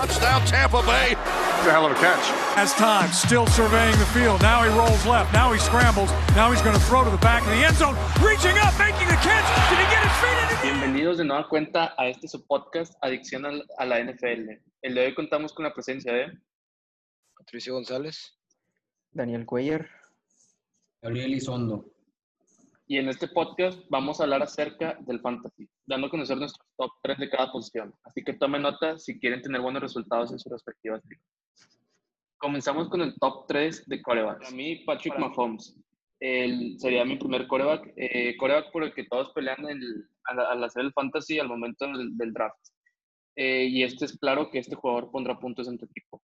Touchdown, Tampa Bay. It's a hell of a catch. Has time, still surveying the field. Now he rolls left. Now he scrambles. Now he's going to throw to the back of the end zone. Reaching up, making the catch. Did he get his feet in? Bienvenidos de nueva cuenta a este su podcast Adicción a la NFL. El de hoy contamos con la presencia de Patricio González. Daniel Cuellar. Gabriel Isondo. y en este podcast vamos a hablar acerca del fantasy, dando a conocer nuestros top 3 de cada posición. Así que tomen nota si quieren tener buenos resultados en sus respectivas ligas. Comenzamos con el top 3 de corebacks. Para mí, Patrick Mahomes el- sería mi primer coreback, eh, coreback por el que todos pelean el- al, al hacer el fantasy al momento del, del draft. Eh, y este es claro que este jugador pondrá puntos en tu equipo.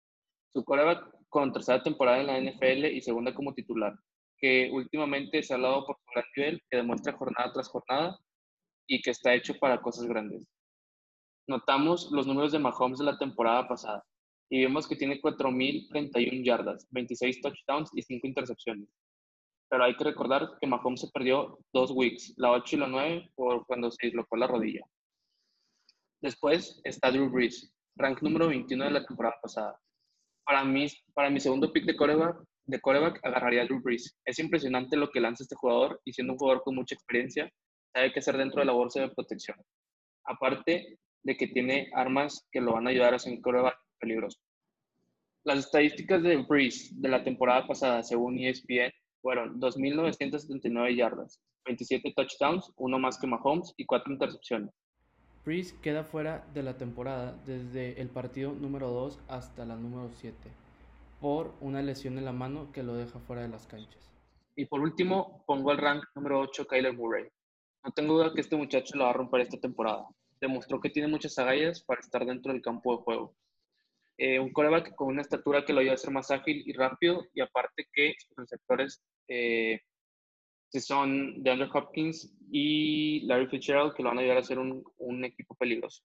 Su coreback con tercera temporada en la NFL y segunda como titular, que últimamente se ha hablado por su gran nivel, que demuestra jornada tras jornada y que está hecho para cosas grandes. Notamos los números de Mahomes de la temporada pasada y vemos que tiene 4.031 yardas, 26 touchdowns y 5 intercepciones. Pero hay que recordar que Mahomes se perdió dos weeks, la 8 y la 9, por cuando se dislocó la rodilla. Después está Drew Brees, rank número 21 de la temporada pasada. Para mí, para mi segundo pick de coreback, de coreback agarraría a Drew Brees. Es impresionante lo que lanza este jugador y siendo un jugador con mucha experiencia, sabe qué hacer dentro de la bolsa de protección. Aparte de que tiene armas que lo van a ayudar a ser un coreback peligroso. Las estadísticas de Brees de la temporada pasada, según ESPN, fueron 2.979 yardas, 27 touchdowns, uno más que Mahomes y cuatro intercepciones. Breeze queda fuera de la temporada desde el partido número 2 hasta la número 7 por una lesión en la mano que lo deja fuera de las canchas. Y por último, pongo al rank número 8 Kyler Murray. No tengo duda que este muchacho lo va a romper esta temporada. Demostró que tiene muchas agallas para estar dentro del campo de juego. Eh, un coreback con una estatura que lo ayuda a ser más ágil y rápido, y aparte que sus receptores eh, son DeAndre Hopkins y Larry Fitzgerald, que lo van a ayudar a ser un, un equipo peligroso.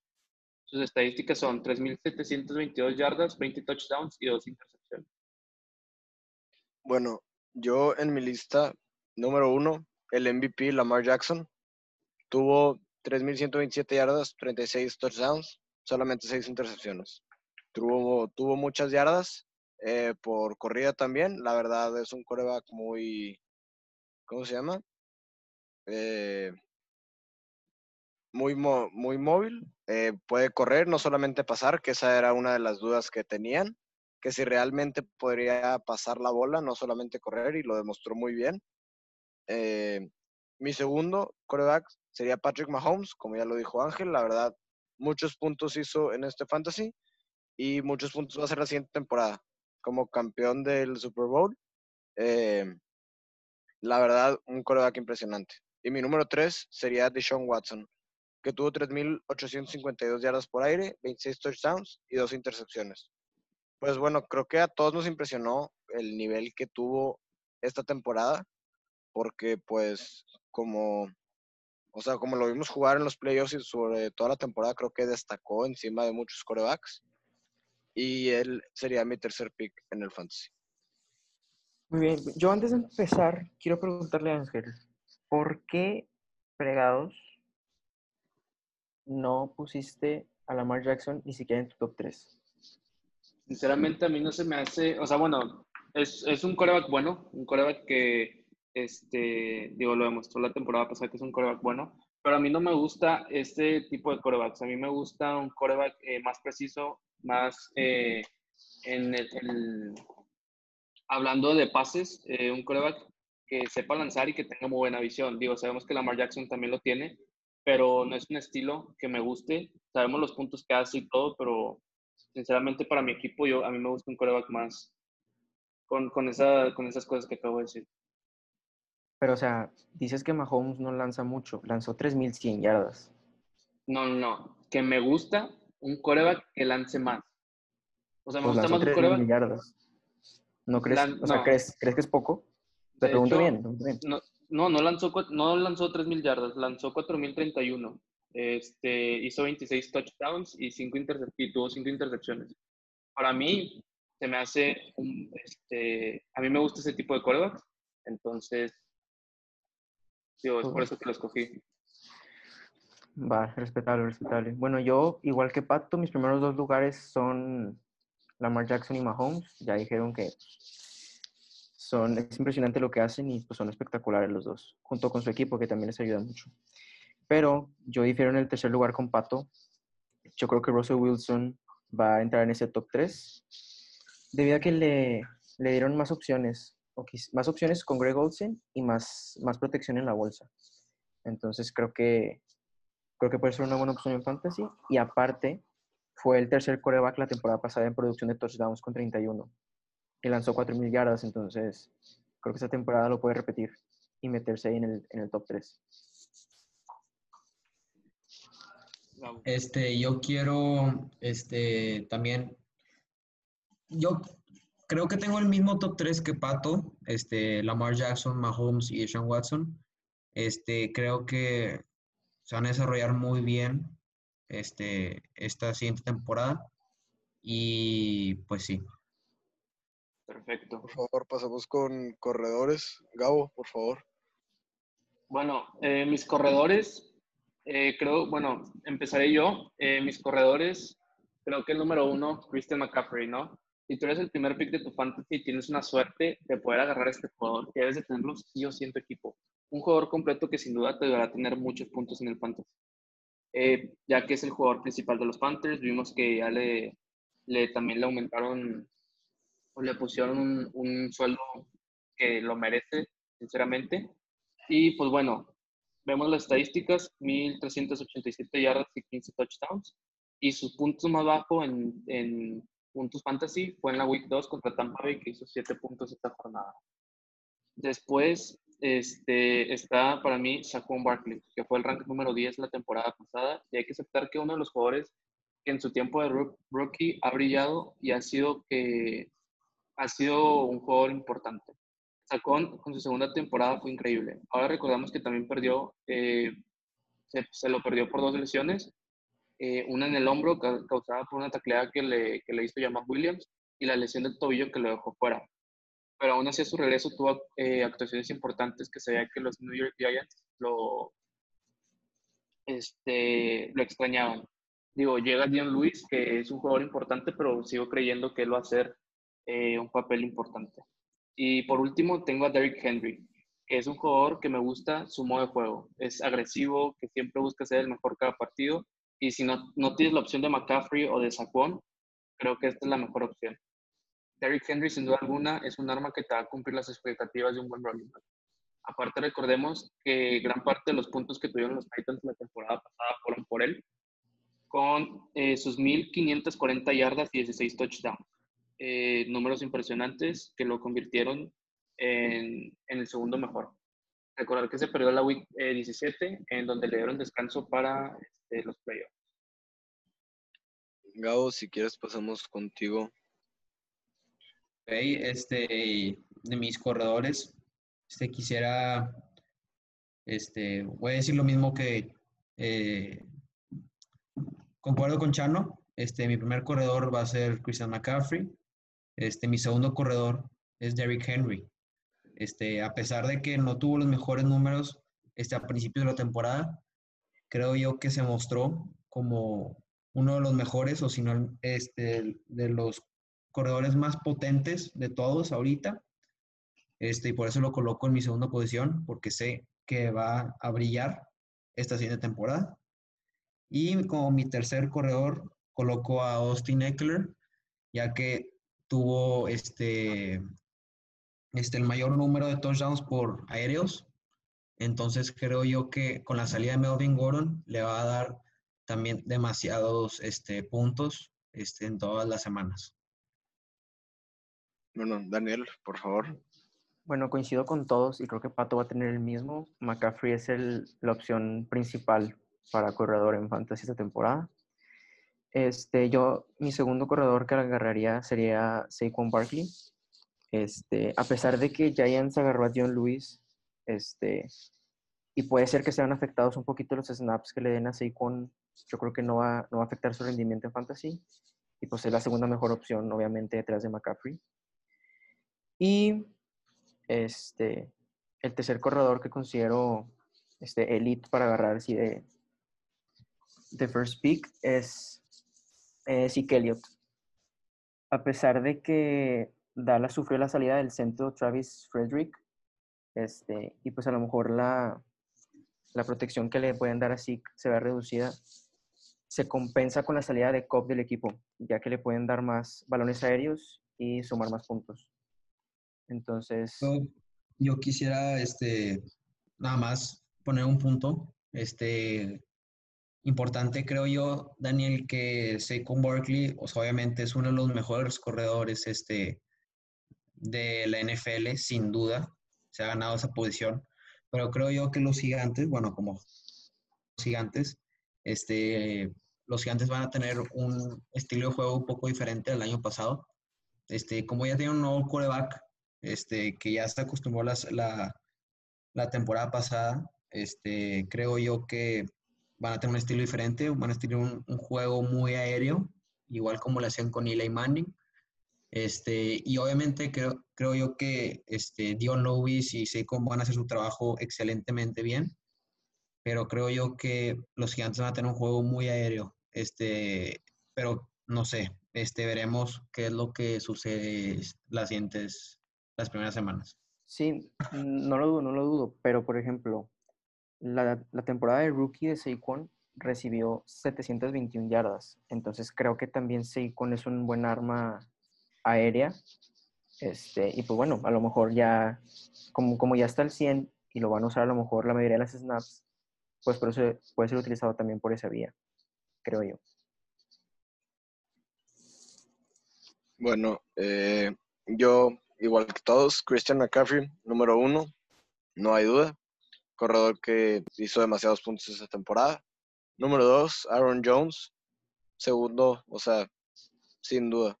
Sus estadísticas son 3.722 yardas, 20 touchdowns y 2 intercepciones. Bueno, yo en mi lista, número uno, el MVP Lamar Jackson. Tuvo 3.127 yardas, 36 touchdowns, solamente 6 intercepciones. Tuvo, tuvo muchas yardas eh, por corrida también. La verdad es un coreback muy, ¿cómo se llama? Eh, muy, muy móvil. eh, puede correr, no solamente pasar, que esa era una de las dudas que tenían que si realmente podría pasar la bola, no solamente correr, y lo demostró muy bien. Eh, mi segundo coreback sería Patrick Mahomes, como ya lo dijo Ángel, la verdad, muchos puntos hizo en este fantasy y muchos puntos va a ser la siguiente temporada como campeón del Super Bowl. Eh, la verdad, un coreback impresionante. Y mi número tres sería Deshaun Watson, que tuvo 3.852 yardas por aire, 26 touchdowns y dos intercepciones. Pues bueno, creo que a todos nos impresionó el nivel que tuvo esta temporada, porque pues como, o sea, como lo vimos jugar en los playoffs y sobre toda la temporada, creo que destacó encima de muchos corebacks. Y él sería mi tercer pick en el fantasy. Muy bien. Yo antes de empezar, quiero preguntarle a Ángel, ¿por qué fregados no pusiste a Lamar Jackson ni siquiera en tu top 3? Sinceramente, a mí no se me hace, o sea, bueno, es, es un coreback bueno, un coreback que, este, digo, lo demostró la temporada pasada que es un coreback bueno, pero a mí no me gusta este tipo de corebacks. A mí me gusta un coreback eh, más preciso, más eh, en el, el- hablando de pases, eh, un coreback que sepa lanzar y que tenga muy buena visión. Digo, sabemos que Lamar Jackson también lo tiene, pero no es un estilo que me guste. Sabemos los puntos que hace y todo, pero sinceramente para mi equipo, yo, a mí me gusta un coreback más con, con, esa, con esas cosas que acabo de decir. Pero, o sea, dices que Mahomes no lanza mucho, lanzó 3.100 yardas. No, no, no, que me gusta un coreback que lance más. O sea, me Pues gusta más un 3.000 coreback. yardas. ¿No crees? Lan- o sea, no. ¿crees, ¿crees que es poco? Te De pregunto hecho, bien, te pregunto bien. No, no, no lanzó, no lanzó 3.000 yardas, lanzó 4.031. Este, hizo 26 touchdowns y, cinco intercep- y tuvo 5 intercepciones. Para mí, se me hace un, este, a mí me gusta ese tipo de corebacks, entonces, digo, es por Ujú. eso que lo escogí. Va, respetable, respetable. Bueno, yo, igual que Pato, mis primeros dos lugares son Lamar Jackson y Mahomes. Ya dijeron que son, es impresionante lo que hacen y pues son espectaculares los dos, junto con su equipo que también les ayuda mucho. Pero yo difiero en el tercer lugar con Pato. Yo creo que Russell Wilson va a entrar en ese top 3 debido a que le, le dieron más opciones, más opciones con Greg Olsen y más, más protección en la bolsa. Entonces creo que creo que puede ser una buena opción en fantasy. Y aparte, fue el tercer coreback la temporada pasada en producción de touchdowns con 31 y lanzó 4.000 yardas. Entonces, creo que esta temporada lo puede repetir y meterse ahí en el, en el top 3. Gabo. Este, yo quiero, este, también, yo creo que tengo el mismo top 3 que Pato, este, Lamar Jackson, Mahomes y Sean Watson. Este, creo que se van a desarrollar muy bien, este, esta siguiente temporada. Y pues sí. Perfecto. Por favor, pasamos con corredores. Gabo, por favor. Bueno, eh, mis corredores, eh, creo, bueno, empezaré yo. Eh, mis corredores, creo que el número uno, Christian McCaffrey, ¿no? Si tú eres el primer pick de tu fantasy, tienes una suerte de poder agarrar a este jugador, que debes de tenerlo sí o sí en tu equipo. Un jugador completo que sin duda te ayudará a tener muchos puntos en el fantasy. Eh, ya que es el jugador principal de los Panthers, vimos que ya le, le también le aumentaron o le pusieron un, un sueldo que lo merece, sinceramente. Y pues bueno, vemos las estadísticas, 1.387 yardas y 15 touchdowns. Y sus puntos más bajos en, en puntos fantasy fue en la Week 2 contra Tampa Bay, que hizo 7 puntos esta jornada. Después este, está para mí Saquon Barkley, que fue el rank número 10 la temporada pasada. Y hay que aceptar que uno de los jugadores que en su tiempo de roo- rookie ha brillado y ha sido, que, ha sido un jugador importante. Sacón con su segunda temporada fue increíble. Ahora recordamos que también perdió, eh, se, se lo perdió por dos lesiones, eh, una en el hombro ca- causada por una tacleada que le, que le hizo Jamal Williams y la lesión del tobillo que lo dejó fuera. Pero aún así a su regreso tuvo eh, actuaciones importantes que se que los New York Giants lo, este, lo extrañaban. Digo, llega Dion Lewis, que es un jugador importante, pero sigo creyendo que él va a hacer eh, un papel importante. Y por último, tengo a Derrick Henry, que es un jugador que me gusta su modo de juego. Es agresivo, que siempre busca ser el mejor cada partido. Y si no, no tienes la opción de McCaffrey o de Saquon, creo que esta es la mejor opción. Derrick Henry, sin duda alguna, es un arma que te va a cumplir las expectativas de un buen running back. Aparte, recordemos que gran parte de los puntos que tuvieron los Titans la temporada pasada fueron por él, con eh, sus 1.540 yardas y 16 touchdowns eh, números impresionantes que lo convirtieron en, en, el segundo mejor. Recordar que se perdió la Week eh, 17, en donde le dieron descanso para este, los playoffs. Gabo, si quieres pasamos contigo. Ok, este, de mis corredores, este, quisiera, este, voy a decir lo mismo que, eh, concuerdo con Chano, este, mi primer corredor va a ser Christian McCaffrey, este, mi segundo corredor es Derrick Henry. Este, a pesar de que no tuvo los mejores números este, a principios de la temporada, creo yo que se mostró como uno de los mejores, o si no, este, de los corredores más potentes de todos ahorita. Este, y por eso lo coloco en mi segunda posición, porque sé que va a brillar esta siguiente temporada. Y como mi tercer corredor, coloco a Austin Eckler, ya que tuvo este, este, el mayor número de touchdowns por aéreos. Entonces creo yo que con la salida de Melvin Gordon le va a dar también demasiados este, puntos este, en todas las semanas. Bueno, Daniel, por favor. Bueno, coincido con todos y creo que Pato va a tener el mismo. McCaffrey es el, la opción principal para corredor en fantasy esta temporada. Este, yo, mi segundo corredor que agarraría sería Saquon Barkley. Este, a pesar de que Giants agarró a John Lewis, este, y puede ser que sean afectados un poquito los snaps que le den a Saquon, yo creo que no va, no va a afectar su rendimiento en fantasy. Y pues es la segunda mejor opción, obviamente, detrás de McCaffrey. Y este, el tercer corredor que considero este, elite para agarrar así de, first pick es Zeke Elliott. A pesar de que Dallas sufrió la salida del centro Travis Frederick, este, y pues a lo mejor la, la protección que le pueden dar a Zeke se ve reducida, se compensa con la salida de Cobb del equipo, ya que le pueden dar más balones aéreos y sumar más puntos. Entonces, Yo, quisiera, este, nada más poner un punto, este, importante creo yo, Daniel, que Saquon Barkley, o sea, obviamente es uno de los mejores corredores, este, de la NFL, sin duda, se ha ganado esa posición, pero creo yo que los gigantes, bueno, como los gigantes, este, los gigantes van a tener un estilo de juego un poco diferente al año pasado. Este, como ya tienen un nuevo quarterback, este, que ya se acostumbró la, la temporada pasada, este, creo yo que van a tener un estilo diferente, van a tener un, un juego muy aéreo, igual como lo hacían con Eli Manning. Este, y obviamente creo, creo yo que este, Dion Lewis y Saquon van a hacer su trabajo excelentemente bien, pero creo yo que los gigantes van a tener un juego muy aéreo. Este, pero no sé, este, veremos qué es lo que sucede las siguientes, las primeras semanas. sí, no lo dudo, no lo dudo, pero por ejemplo, la, la temporada de rookie de Saquon recibió 721 yardas, entonces creo que también Saquon es un buen arma aérea. Este, y pues bueno, a lo mejor ya, como, como ya está el 100 y lo van a usar a lo mejor la mayoría de las snaps, pues por eso puede ser utilizado también por esa vía, creo yo. Bueno, eh, yo, igual que todos, Christian McCaffrey, número uno, no hay duda. Corredor que hizo demasiados puntos esta temporada. Número dos, Aaron Jones, segundo, o sea, sin duda.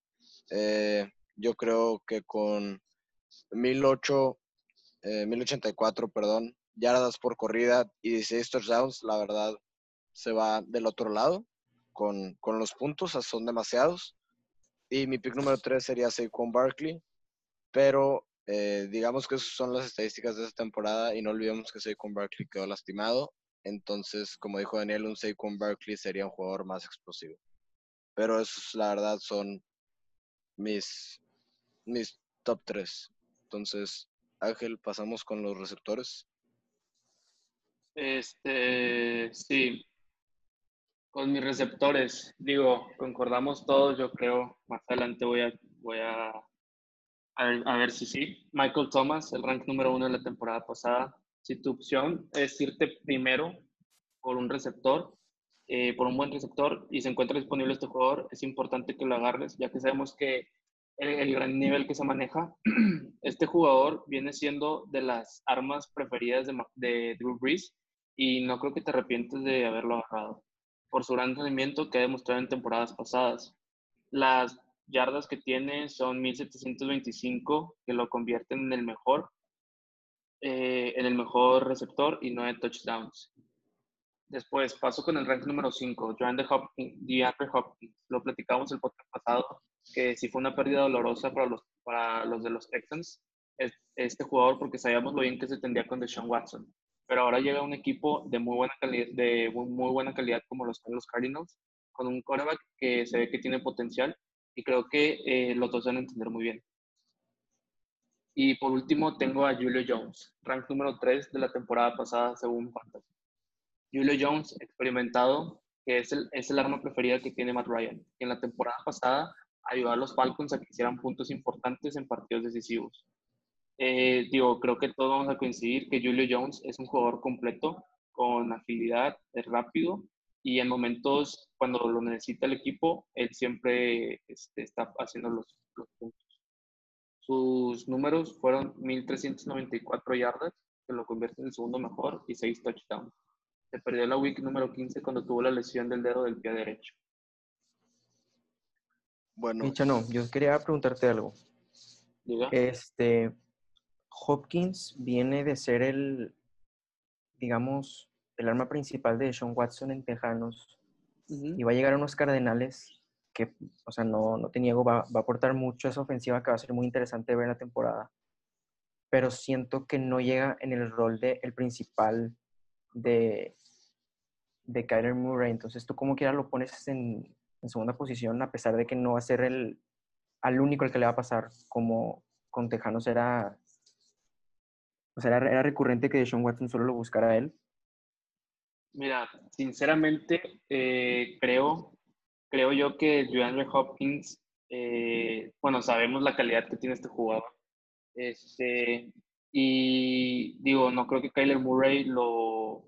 Eh, yo creo que con 1008, eh, 1084, perdón, yardas por corrida y 16 touchdowns, la verdad se va del otro lado con, con los puntos, son demasiados. Y mi pick número 3 sería Saquon Barkley, pero eh, digamos que esas son las estadísticas de esta temporada y no olvidemos que Saquon Barkley quedó lastimado. Entonces, como dijo Daniel, un Saquon Barkley sería un jugador más explosivo. Pero esos, la verdad, son mis, mis top 3. Entonces, Ángel, pasamos con los receptores. Este, sí. Con mis receptores, digo, concordamos todos, yo creo. Más adelante voy a, voy a, ver, a ver si sí. Michael Thomas, el rank número uno de la temporada pasada. Si tu opción es irte primero por un receptor, eh, por un buen receptor, y se encuentra disponible este jugador, es importante que lo agarres, ya que sabemos que el, el gran nivel que se maneja, este jugador viene siendo de las armas preferidas de, de Drew Brees y no creo que te arrepientes de haberlo agarrado por su gran rendimiento que ha demostrado en temporadas pasadas. Las yardas que tiene son 1725, que lo convierten en el mejor, eh, en el mejor receptor y no en touchdowns. Después paso con el rank número 5, DeAndre Hopkins, DeAndre Hopkins. Lo platicamos el podcast pasado, que sí fue una pérdida dolorosa para los, para los de los Texans, es- este jugador, porque sabíamos lo bien que se tendría con Deshaun Watson. Pero ahora llega un equipo de muy buena calidad, de muy, buena calidad como los los Cardinals, con un quarterback que se ve que tiene potencial y creo que eh, los dos van a entender muy bien. Y por último tengo a Julio Jones, rank número 3 de la temporada pasada según Fantasy. Julio Jones, experimentado, que es el, arma preferida que tiene Matt Ryan, que en la temporada pasada ayudó a los Falcons a que hicieran puntos importantes en partidos decisivos. Eh, digo, creo que todos vamos a coincidir que Julio Jones es un jugador completo, con agilidad, es rápido y en momentos cuando lo necesita el equipo, él siempre este, está haciendo los, los puntos. Sus números fueron 1.394 yardas, que lo convierte en el segundo mejor, y 6 touchdowns. Se perdió la week número 15 cuando tuvo la lesión del dedo del pie derecho. Bueno, Micha, no, yo quería preguntarte algo. Diga. Este, Hopkins viene de ser el, digamos, el arma principal de Sean Watson en Tejanos y va a llegar a unos Cardenales que, o sea, no, no te niego, va, va a aportar mucho a esa ofensiva que va a ser muy interesante ver en la temporada. Pero siento que no llega en el rol de el principal de, de Kyler Murray. Entonces, tú como quiera lo pones en, en segunda posición, a pesar de que no va a ser el al único al que le va a pasar, como con Tejanos era, o sea, era, era recurrente que Deshaun Watson solo lo buscara él. Mira, sinceramente, eh, creo, creo yo que DeAndre Hopkins, eh, bueno, sabemos la calidad que tiene este jugador. Este, y digo, no creo que Kyler Murray lo,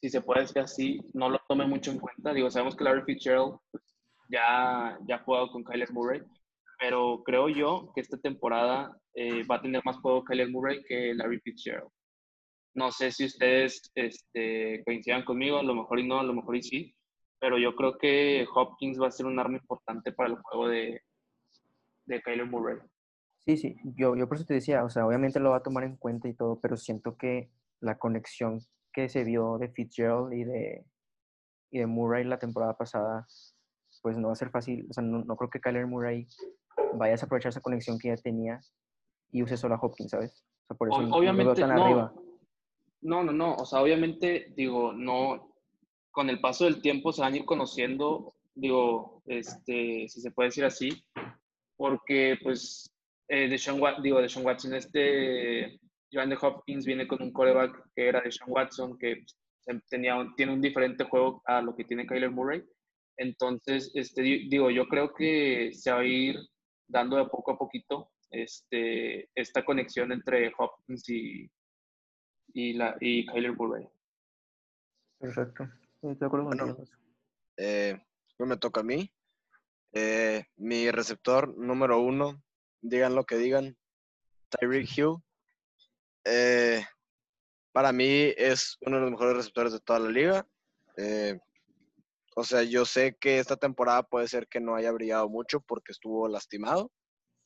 si se puede decir así, no lo tome mucho en cuenta. Digo, sabemos que Larry Fitzgerald pues, ya, ya ha jugado con Kyler Murray, pero creo yo que esta temporada eh, va a tener más juego Kyler Murray que Larry Fitzgerald. No sé si ustedes este, coincidan conmigo, a lo mejor y no, a lo mejor y sí, pero yo creo que Hopkins va a ser un arma importante para el juego de, de Kyler Murray. Sí, sí, yo, yo por eso te decía, o sea, obviamente lo va a tomar en cuenta y todo, pero siento que la conexión que se vio de Fitzgerald y de, y de Murray la temporada pasada, pues no va a ser fácil. O sea, no, no creo que Kyler Murray vaya a aprovechar esa conexión que ya tenía y use solo a Hopkins, ¿sabes? O sea, por eso O- no veo obviamente, tan no. arriba. No, no, no. O sea, obviamente, digo, no. Con el paso del tiempo se van a ir conociendo, digo, este, si se puede decir así, porque, pues, eh, Deshaun Watson, digo, Deshaun Watson, este, Joan de Hopkins viene con un coreback que era Deshaun Watson, que se- tenía, un- tiene un diferente juego a lo que tiene Kyler Murray. Entonces, este, di- digo, yo creo que se va a ir dando de poco a poquito este, esta conexión entre Hopkins y, y, la, y Kyler Murray. Perfecto. Estoy de acuerdo Bueno. contigo. Eh, pues me toca a mí. Eh, mi receptor número uno, digan lo que digan, Tyreek Hill. Eh, para mí es uno de los mejores receptores de toda la liga. Eh, o sea, yo sé que esta temporada puede ser que no haya brillado mucho porque estuvo lastimado,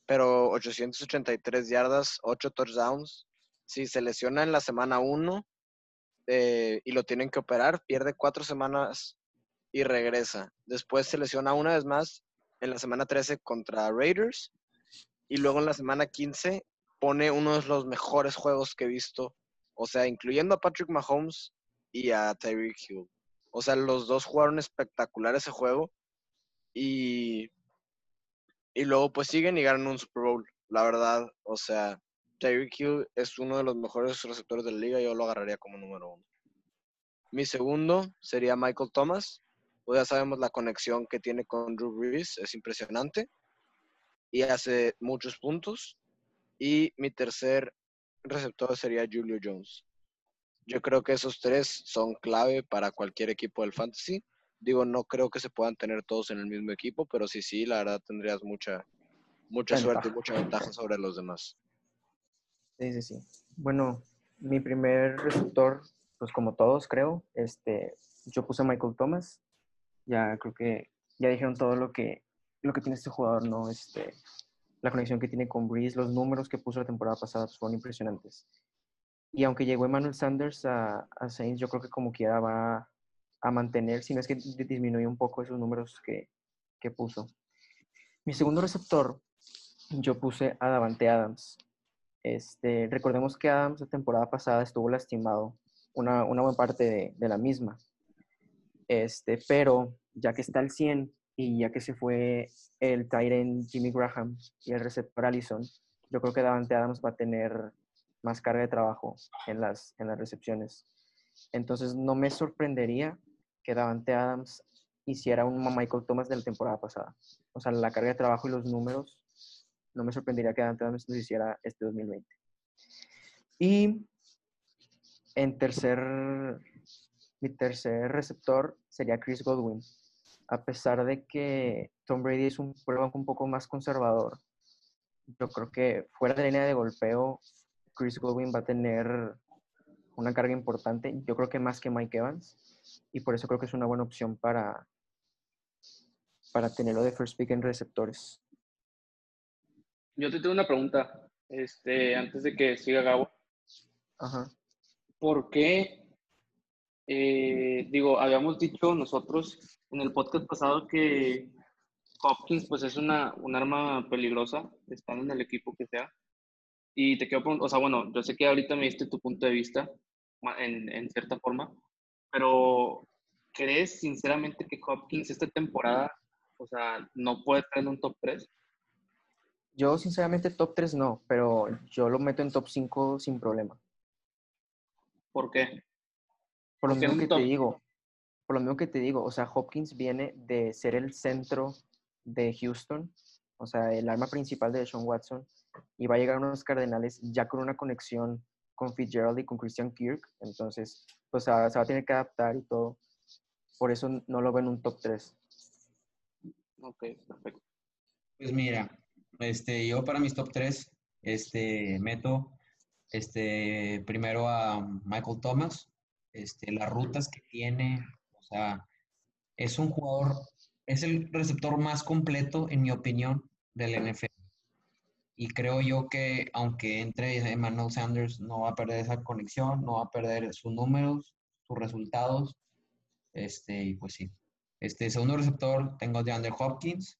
pero 883 yardas, 8 touchdowns. Si se lesiona en la semana 1 y lo tienen que operar, pierde cuatro semanas y regresa. Después se lesiona una vez más en la semana 13 contra Raiders y luego en la semana 15 pone uno de los mejores juegos que he visto, o sea, incluyendo a Patrick Mahomes y a Tyreek Hill. O sea, los dos jugaron espectacular ese juego y, y luego pues siguen y ganan un Super Bowl. La verdad, o sea, Tyreek Hill es uno de los mejores receptores de la liga, yo lo agarraría como número uno. Mi segundo sería Michael Thomas. Pues ya sabemos la conexión que tiene con Drew Brees, es impresionante. Y hace muchos puntos. Y mi tercer receptor sería Julio Jones. Yo creo que esos tres son clave para cualquier equipo del fantasy. Digo, no creo que se puedan tener todos en el mismo equipo, pero sí, sí, la verdad tendrías mucha, mucha suerte y mucha ventaja sobre los demás. Sí, sí, sí. Bueno, mi primer receptor, pues como todos creo, este, yo puse a Michael Thomas. Ya creo que ya dijeron todo lo que, lo que tiene este jugador, ¿no? Este, la conexión que tiene con Breeze, los números que puso la temporada pasada fueron impresionantes. Y aunque llegó Emmanuel Sanders a, a Saints, yo creo que como quiera va a mantener, si no es que di- disminuye un poco esos números que, que puso. Mi segundo receptor, yo puse a Davante Adams. Este, recordemos que Adams la temporada pasada estuvo lastimado una, una buena parte de, de la misma. Este, pero ya que está al 100 y ya que se fue el Tyrant Jimmy Graham y el receptor Allison, yo creo que Davante Adams va a tener más carga de trabajo en las, en las recepciones. Entonces no me sorprendería que Davante Adams hiciera un Michael Thomas de la temporada pasada. O sea, la carga de trabajo y los números, no me sorprendería que Davante Adams los hiciera este 2020. Y en tercer, mi tercer receptor sería Chris Godwin. A pesar de que Tom Brady es un quarterback un poco más conservador, yo creo que fuera de línea de golpeo, Chris Godwin va a tener una carga importante. Yo creo que más que Mike Evans. Y por eso creo que es una buena opción para, para tenerlo de first pick en receptores. Yo te tengo una pregunta, este, antes de que siga Gabo. Ajá. ¿Por qué? Eh, digo, habíamos dicho nosotros en el podcast pasado que Hopkins pues es una, un arma peligrosa, estando en el equipo que sea. Y te quiero preguntar, o sea, bueno, yo sé que ahorita me diste tu punto de vista en, en cierta forma, pero ¿crees sinceramente que Hopkins esta temporada, o sea, no puede estar en un top 3? Yo, sinceramente, top 3 no, pero yo lo meto en top 5 sin problema. ¿Por qué? Por lo mismo que te digo, por lo mismo que te digo, o sea, Hopkins viene de ser el centro de Houston, o sea, el arma principal de Sean Watson, y va a llegar a unos Cardenales ya con una conexión con Fitzgerald y con Christian Kirk, entonces, pues se va se va a tener que adaptar y todo. Por eso no lo veo en un top 3. Ok, perfecto. Pues mira, este, yo para mis top 3, este, meto este, primero a Michael Thomas, este, las rutas que tiene, o sea, es un jugador, es el receptor más completo, en mi opinión, del NFL. Y creo yo que aunque entre Emmanuel Sanders, no va a perder esa conexión, no va a perder sus números, sus resultados. Este, y pues sí. Este segundo receptor tengo de Andrew Hopkins.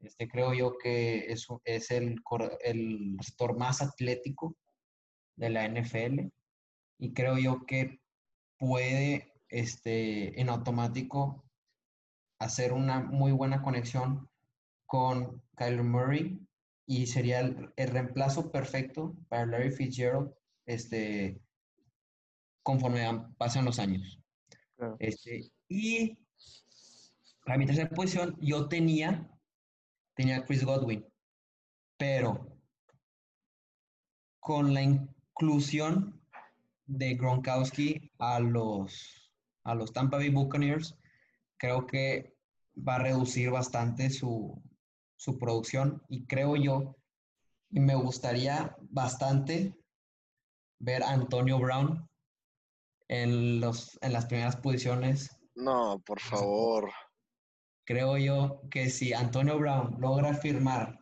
Este, creo yo que es, es el, el receptor más atlético de la NFL. Y creo yo que puede este, en automático hacer una muy buena conexión con Kyler Murray y sería el, el reemplazo perfecto para Larry Fitzgerald este, conforme pasan los años. Claro. Este, y para mi tercera posición yo tenía, tenía a Chris Godwin, pero con la inclusión de Gronkowski a los, a los Tampa Bay Buccaneers, creo que va a reducir bastante su, su producción y creo yo, y me gustaría bastante ver a Antonio Brown en, los, en las primeras posiciones. No, por favor. Creo yo que si Antonio Brown logra firmar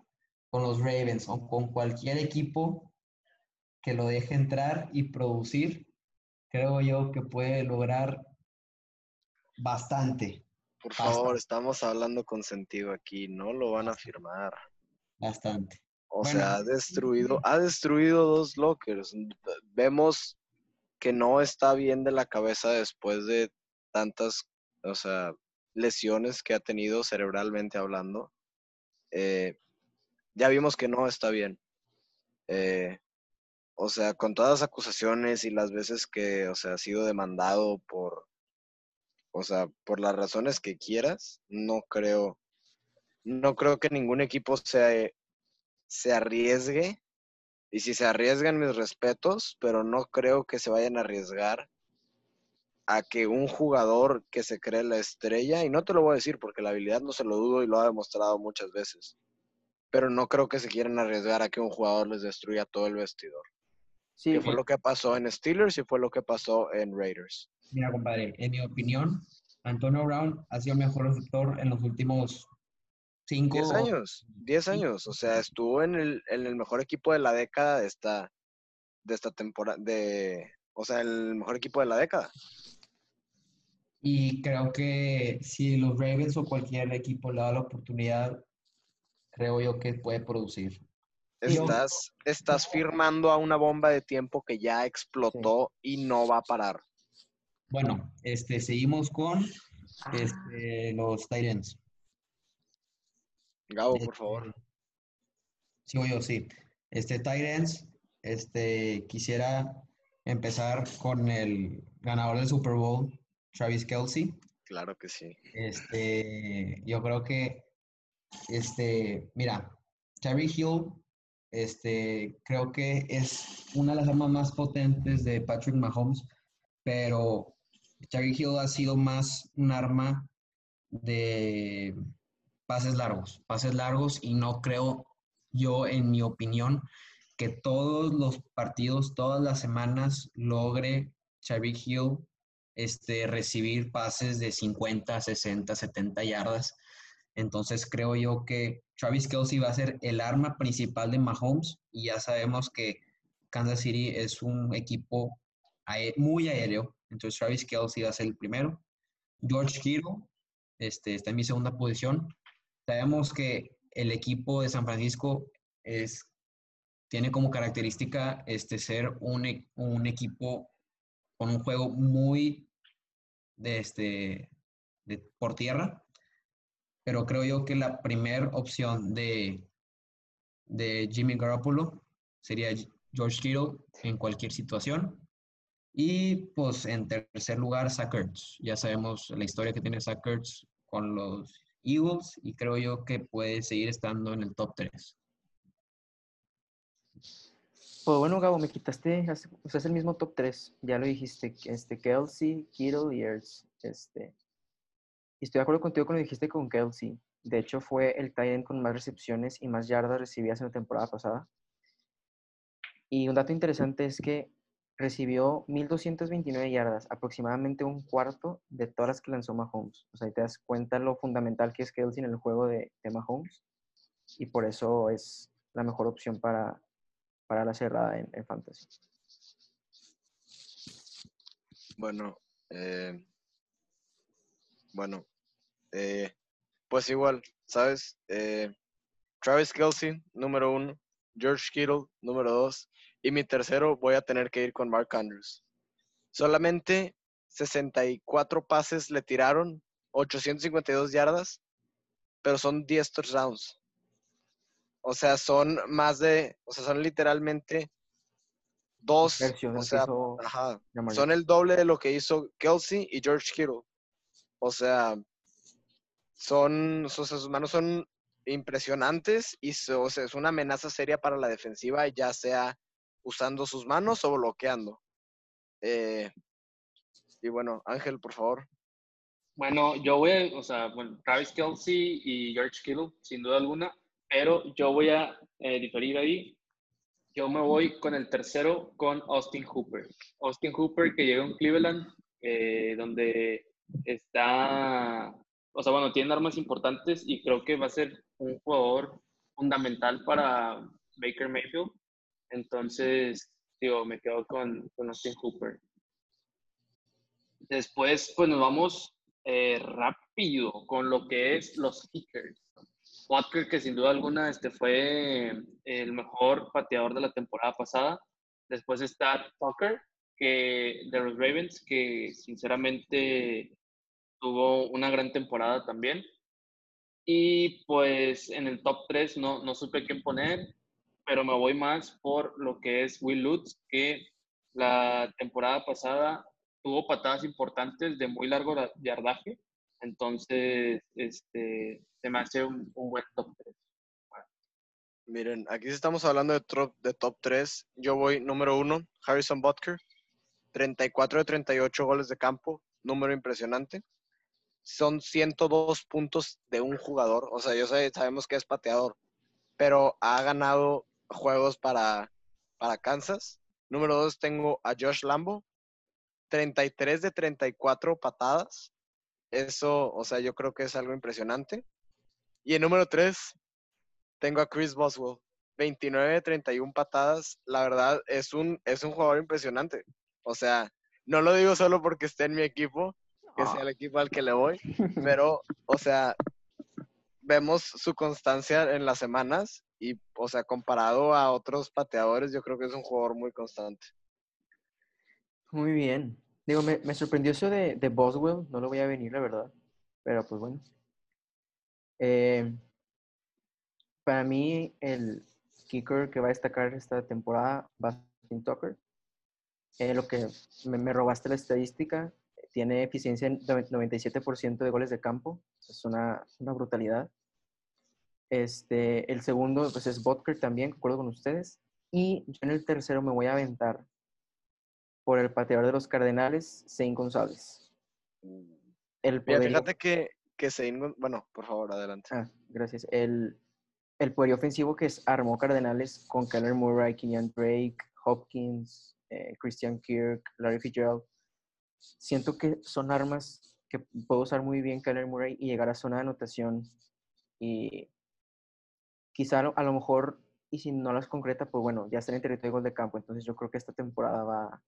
con los Ravens o con cualquier equipo que lo deje entrar y producir, creo yo que puede lograr bastante, Por favor, estamos hablando con sentido aquí. No lo van a firmar. bastante. O Bueno. sea, ha destruido, ha destruido dos lockers. Vemos que no está bien de la cabeza después de tantas, o sea, lesiones que ha tenido cerebralmente hablando. Eh, ya vimos que no está bien. Eh, o sea, con todas las acusaciones y las veces que, o sea, ha sido demandado por, o sea, por las razones que quieras, no creo, no creo que ningún equipo se, se arriesgue. Y si se arriesgan, mis respetos, pero no creo que se vayan a arriesgar a que un jugador que se cree la estrella, y no te lo voy a decir porque la habilidad no se lo dudo y lo ha demostrado muchas veces, pero no creo que se quieran arriesgar a que un jugador les destruya todo el vestidor. Sí, Que fue lo que pasó en Steelers y fue lo que pasó en Raiders. Mira, compadre, en mi opinión, Antonio Brown ha sido el mejor receptor en los últimos cinco 10 años, 10 años, o sea, estuvo en el, en el mejor equipo de la década de esta, de esta temporada, de, o sea, el mejor equipo de la década. Y creo que si los Ravens o cualquier equipo le da la oportunidad, creo yo que puede producir. Estás, estás firmando a una bomba de tiempo que ya explotó y no va a parar. Bueno, este, seguimos con este, los Titans. Gabo, por favor. Sigo yo, sí. Este, Titans, este, quisiera empezar con el ganador del Super Bowl, Travis Kelsey. Claro que sí. Este, yo creo que, este, mira, Terry Hill, este, creo que es una de las armas más potentes de Patrick Mahomes, pero Terry Hill ha sido más un arma de pases largos, pases largos y no creo yo, en mi opinión, que todos los partidos, todas las semanas logre Terry Hill este, recibir pases de 50, 60, 70 yardas. Entonces creo yo que Travis Kelsey va a ser el arma principal de Mahomes y ya sabemos que Kansas City es un equipo muy aéreo. Entonces Travis Kelsey va a ser el primero. George Kittle este, está en mi segunda posición. Sabemos que el equipo de San Francisco es, tiene como característica este, ser un, e- un equipo con un juego muy este, de- por tierra, pero creo yo que la primera opción de, de Jimmy Garoppolo sería George Kittle en cualquier situación. Y pues en tercer lugar, Zach Ertz. Ya sabemos la historia que tiene Zach Ertz con los Eagles y creo yo que puede seguir estando en el top 3. Pues bueno, Gabo, me quitaste, o sea, es el mismo top 3, ya lo dijiste, este, Kelsey, Kittle y Ertz, este, estoy de acuerdo contigo cuando dijiste con Kelsey, de hecho fue el tight con más recepciones y más yardas recibidas en la temporada pasada, y un dato interesante es que recibió 1.229 yardas, aproximadamente un cuarto de todas las que lanzó Mahomes, o sea, ahí te das cuenta lo fundamental que es Kelsey en el juego de, de Mahomes, y por eso es la mejor opción para, para la cerrada en, en Fantasy. Bueno, eh, bueno, eh, pues igual, ¿sabes? Eh, Travis Kelsey, número uno, George Kittle, número dos, y mi tercero voy a tener que ir con Mark Andrews. Solamente 64 pases le tiraron, 852 yardas, pero son 10 touchdowns. O sea, son más de, o sea, son literalmente dos, tercio o sea, hizo ajá, son el doble de lo que hizo Kelsey y George Kittle. O sea, son, sus manos son impresionantes y es una amenaza seria para la defensiva, ya sea usando sus manos o bloqueando. Eh, y bueno, Ángel, por favor. Bueno, yo voy a, o sea, bueno, Travis Kelsey y George Kittle, sin duda alguna, pero yo voy a eh, diferir ahí. Yo me voy con el tercero, con Austin Hooper. Austin Hooper que llega en Cleveland, eh, donde está, o sea, bueno, tiene armas importantes y creo que va a ser un jugador fundamental para Baker Mayfield. Entonces, me quedo con, con Austin Hooper. Después, pues nos vamos eh, rápido con lo que es los kickers. Butker, que sin duda alguna este fue el mejor pateador de la temporada pasada. Después está Tucker, que, de los Ravens, que sinceramente tuvo una gran temporada también. Y pues en el top 3 no, no supe qué poner, pero me voy más por lo que es Will Lutz, que la temporada pasada tuvo patadas importantes de muy largo yardaje. Entonces, este, se me hace un, un buen top 3. Miren, aquí estamos hablando de top, de top 3. Yo voy número uno, Harrison Butker. 34 de 38 goles de campo, número impresionante. Son 102 puntos de un jugador. O sea, yo sabemos que es pateador, pero ha ganado juegos para, para Kansas. Número dos tengo a Josh Lambo. 33 de 34 patadas. Eso, o sea, yo creo que es algo impresionante. Y en número 3 tengo a Chris Boswell. 29 de 31 patadas. La verdad, es un, es un jugador impresionante. O sea, no lo digo solo porque esté en mi equipo, que sea el equipo al que le voy, pero, o sea, vemos su constancia en las semanas y, o sea, comparado a otros pateadores, yo creo que es un jugador muy constante. Muy bien. Digo, me, me sorprendió eso de, de Boswell, no lo voy a venir, la verdad. Pero pues bueno. Eh, para mí, el kicker que va a destacar esta temporada va a ser Tucker. Eh, lo que me, me robaste la estadística, tiene eficiencia en noven- 97% de goles de campo. Es una, una brutalidad. Este, el segundo pues, es Butker también, concuerdo con ustedes. Y yo en el tercero me voy a aventar por el pateador de los Cardenales, Zane González. El Mira, poderío- fíjate que, que se... Bueno, por favor, adelante. Ah, gracias. El, el poder ofensivo que es, armó Cardenales con Kyler Murray, Kenyan Drake, Hopkins, eh, Christian Kirk, Larry Fitzgerald. Siento que son armas que puedo usar muy bien Kyler Murray y llegar a zona de anotación. Y quizá a lo, mejor, y si no las concreta, pues bueno, ya están en territorio de gol de campo. Entonces yo creo que esta temporada va,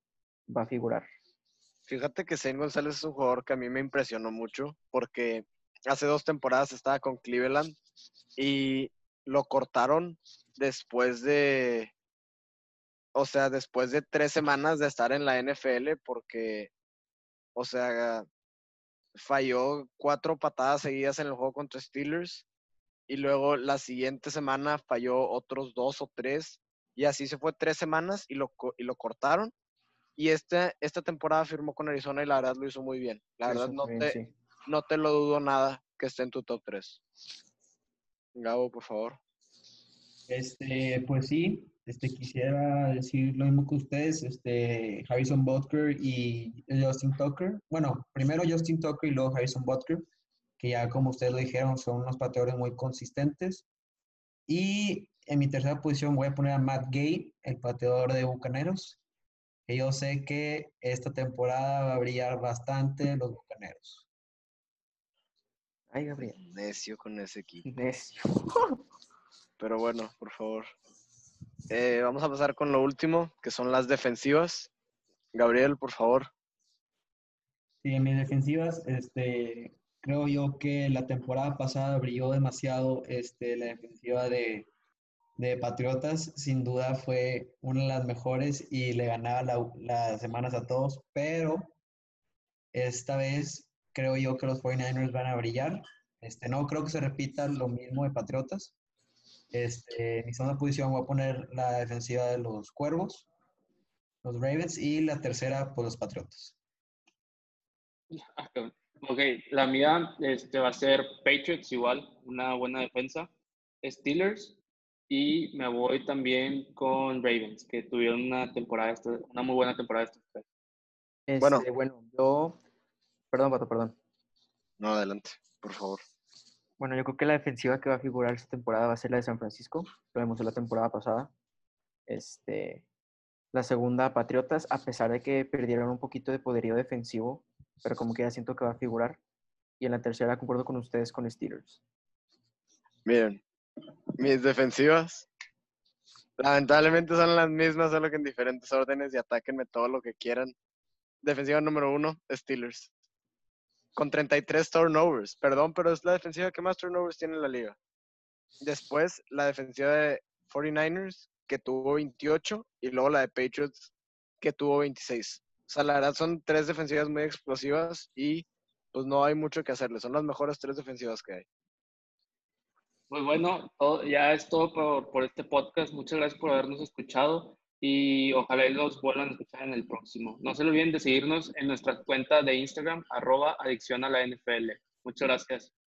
va a figurar. Fíjate que Zane González es un jugador que a mí me impresionó mucho porque hace dos temporadas estaba con Cleveland y lo cortaron después de, o sea, después de tres semanas de estar en la NFL porque, o sea, falló cuatro patadas seguidas en el juego contra Steelers y luego la siguiente semana falló otros dos o tres y así se fue tres semanas y lo, y lo cortaron. Y este, esta temporada firmó con Arizona y la verdad lo hizo muy bien. La Lo verdad no te, sí. no te lo dudo nada que esté en tu top 3. Gabo, por favor. Este, pues sí, este, quisiera decir lo mismo que ustedes, este, Harrison Butker y Justin Tucker. Bueno, primero Justin Tucker y luego Harrison Butker, que ya como ustedes lo dijeron, son unos pateadores muy consistentes. Y en mi tercera posición voy a poner a Matt Gay, el pateador de Bucaneros, que yo sé que esta temporada va a brillar bastante los Bucaneros. Ay, Gabriel. Necio con ese equipo. Necio. Pero bueno, por favor. Eh, vamos a pasar con lo último, que son las defensivas. Gabriel, por favor. Sí, en mis defensivas, este, creo yo que la temporada pasada brilló demasiado este, la defensiva de, de Patriotas. Sin duda fue una de las mejores y le ganaba la- las semanas a todos, pero esta vez creo yo que los 49ers van a brillar. Este, no creo que se repita lo mismo de Patriotas. Este, en mi segunda posición voy a poner la defensiva de los Cuervos, los Ravens, y la tercera, pues los Patriotas. Ok, la mía este, va a ser Patriots igual, una buena defensa. Steelers y me voy también con Ravens, que tuvieron una temporada, esta- una muy buena temporada. estos tres. Bueno. Este, bueno, yo. Perdón, Pato, perdón. No, adelante, por favor. Bueno, yo creo que la defensiva que va a figurar esta temporada va a ser la de San Francisco. Lo vimos la temporada pasada. Este, la segunda, Patriotas, a pesar de que perdieron un poquito de poderío defensivo, pero como que ya siento que va a figurar. Y en la tercera, concuerdo con ustedes, con Steelers. Miren, mis defensivas lamentablemente son las mismas, solo que en diferentes órdenes y atáquenme todo lo que quieran. Defensiva número uno, Steelers. Con 33 turnovers. Perdón, pero es la defensiva que más turnovers tiene en la liga. Después, la defensiva de 49ers, que tuvo 28, y luego la de Patriots, que tuvo 26. O sea, la verdad son tres defensivas muy explosivas y pues no hay mucho que hacerle. Son las mejores tres defensivas que hay. Pues bueno, todo- ya es todo por, por este podcast. Muchas gracias por habernos escuchado y ojalá y los vuelvan a escuchar en el próximo. No se olviden de seguirnos en nuestra cuenta de Instagram, arroba adicción a la NFL. Muchas gracias.